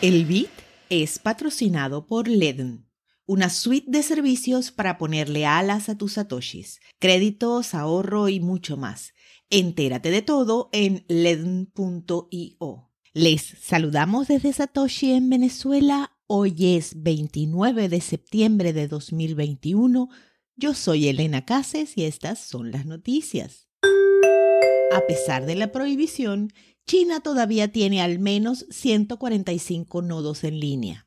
El BIT es patrocinado por LEDN, una suite de servicios para ponerle alas a tus satoshis, créditos, ahorro y mucho más. Entérate de todo en ledn.io. Les saludamos desde Satoshi en Venezuela. Hoy es 29 de septiembre de 2021. Yo soy Elena Cases y estas son las noticias. A pesar de la prohibición, China todavía tiene al menos 145 nodos en línea.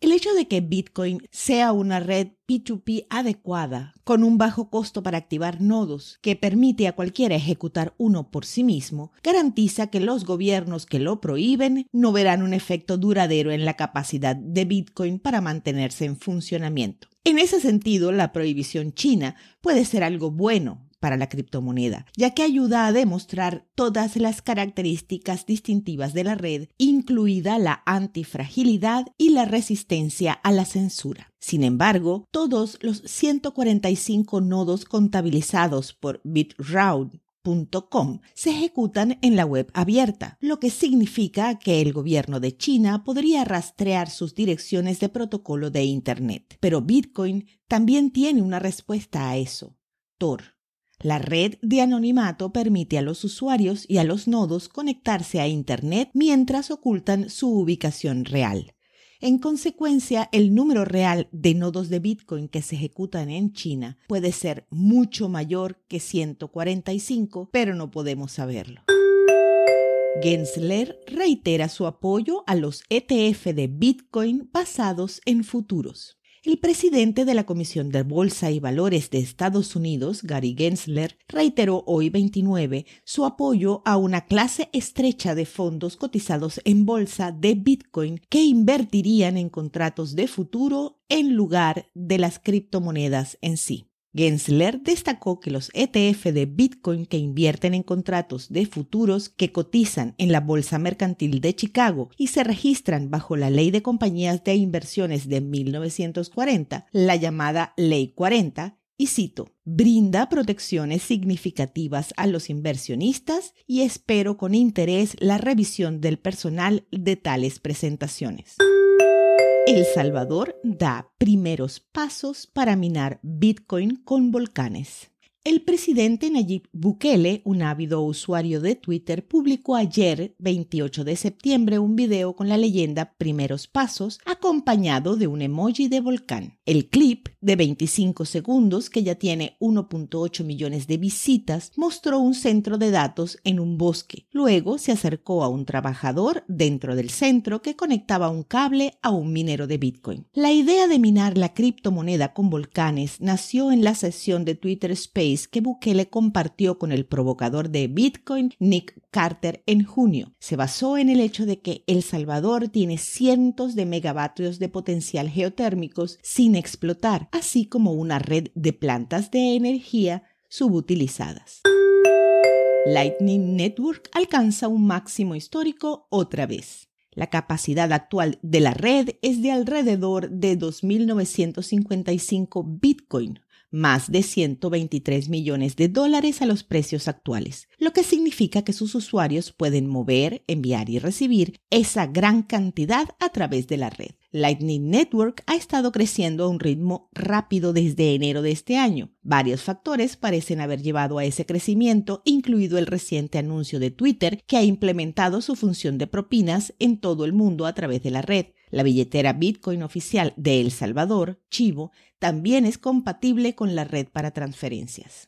El hecho de que Bitcoin sea una red P2P adecuada, con un bajo costo para activar nodos, que permite a cualquiera ejecutar uno por sí mismo, garantiza que los gobiernos que lo prohíben no verán un efecto duradero en la capacidad de Bitcoin para mantenerse en funcionamiento. En ese sentido, la prohibición china puede ser algo bueno, para la criptomoneda, ya que ayuda a demostrar todas las características distintivas de la red, incluida la antifragilidad y la resistencia a la censura. Sin embargo, todos los 145 nodos contabilizados por BitRoute.com se ejecutan en la web abierta, lo que significa que el gobierno de China podría rastrear sus direcciones de protocolo de Internet. Pero Bitcoin también tiene una respuesta a eso. Tor la red de anonimato permite a los usuarios y a los nodos conectarse a Internet mientras ocultan su ubicación real. En consecuencia, el número real de nodos de Bitcoin que se ejecutan en China puede ser mucho mayor que 145, pero no podemos saberlo. Gensler reitera su apoyo a los ETF de Bitcoin basados en futuros. El presidente de la Comisión de Bolsa y Valores de Estados Unidos, Gary Gensler, reiteró hoy 29 su apoyo a una clase estrecha de fondos cotizados en bolsa de Bitcoin que invertirían en contratos de futuro en lugar de las criptomonedas en sí. Gensler destacó que los ETF de Bitcoin que invierten en contratos de futuros que cotizan en la Bolsa Mercantil de Chicago y se registran bajo la Ley de Compañías de Inversiones de 1940, la llamada Ley 40, y cito, brinda protecciones significativas a los inversionistas y espero con interés la revisión del personal de tales presentaciones. El Salvador da primeros pasos para minar Bitcoin con volcanes. El presidente Nayib Bukele, un ávido usuario de Twitter, publicó ayer, 28 de septiembre, un video con la leyenda Primeros Pasos, acompañado de un emoji de volcán. El clip, de 25 segundos, que ya tiene 1.8 millones de visitas, mostró un centro de datos en un bosque. Luego se acercó a un trabajador dentro del centro que conectaba un cable a un minero de Bitcoin. La idea de minar la criptomoneda con volcanes nació en la sesión de Twitter Space que Bukele compartió con el provocador de Bitcoin, Nick Carter, en junio. Se basó en el hecho de que El Salvador tiene cientos de megavatios de potencial geotérmicos sin explotar, así como una red de plantas de energía subutilizadas. Lightning Network alcanza un máximo histórico otra vez. La capacidad actual de la red es de alrededor de 2.955 Bitcoin, más de 123 millones de dólares a los precios actuales, lo que significa que sus usuarios pueden mover, enviar y recibir esa gran cantidad a través de la red. Lightning Network ha estado creciendo a un ritmo rápido desde enero de este año. Varios factores parecen haber llevado a ese crecimiento, incluido el reciente anuncio de Twitter que ha implementado su función de propinas en todo el mundo a través de la red. La billetera Bitcoin oficial de El Salvador, Chivo, también es compatible con la red para transferencias.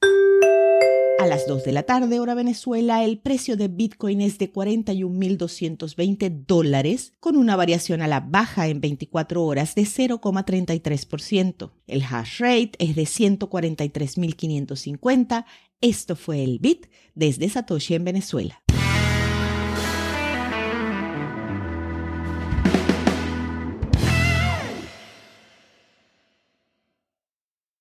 A las 2 de la tarde, hora Venezuela, el precio de Bitcoin es de 41.220 dólares, con una variación a la baja en 24 horas de 0,33%. El hash rate es de 143.550. Esto fue el Bit desde Satoshi en Venezuela.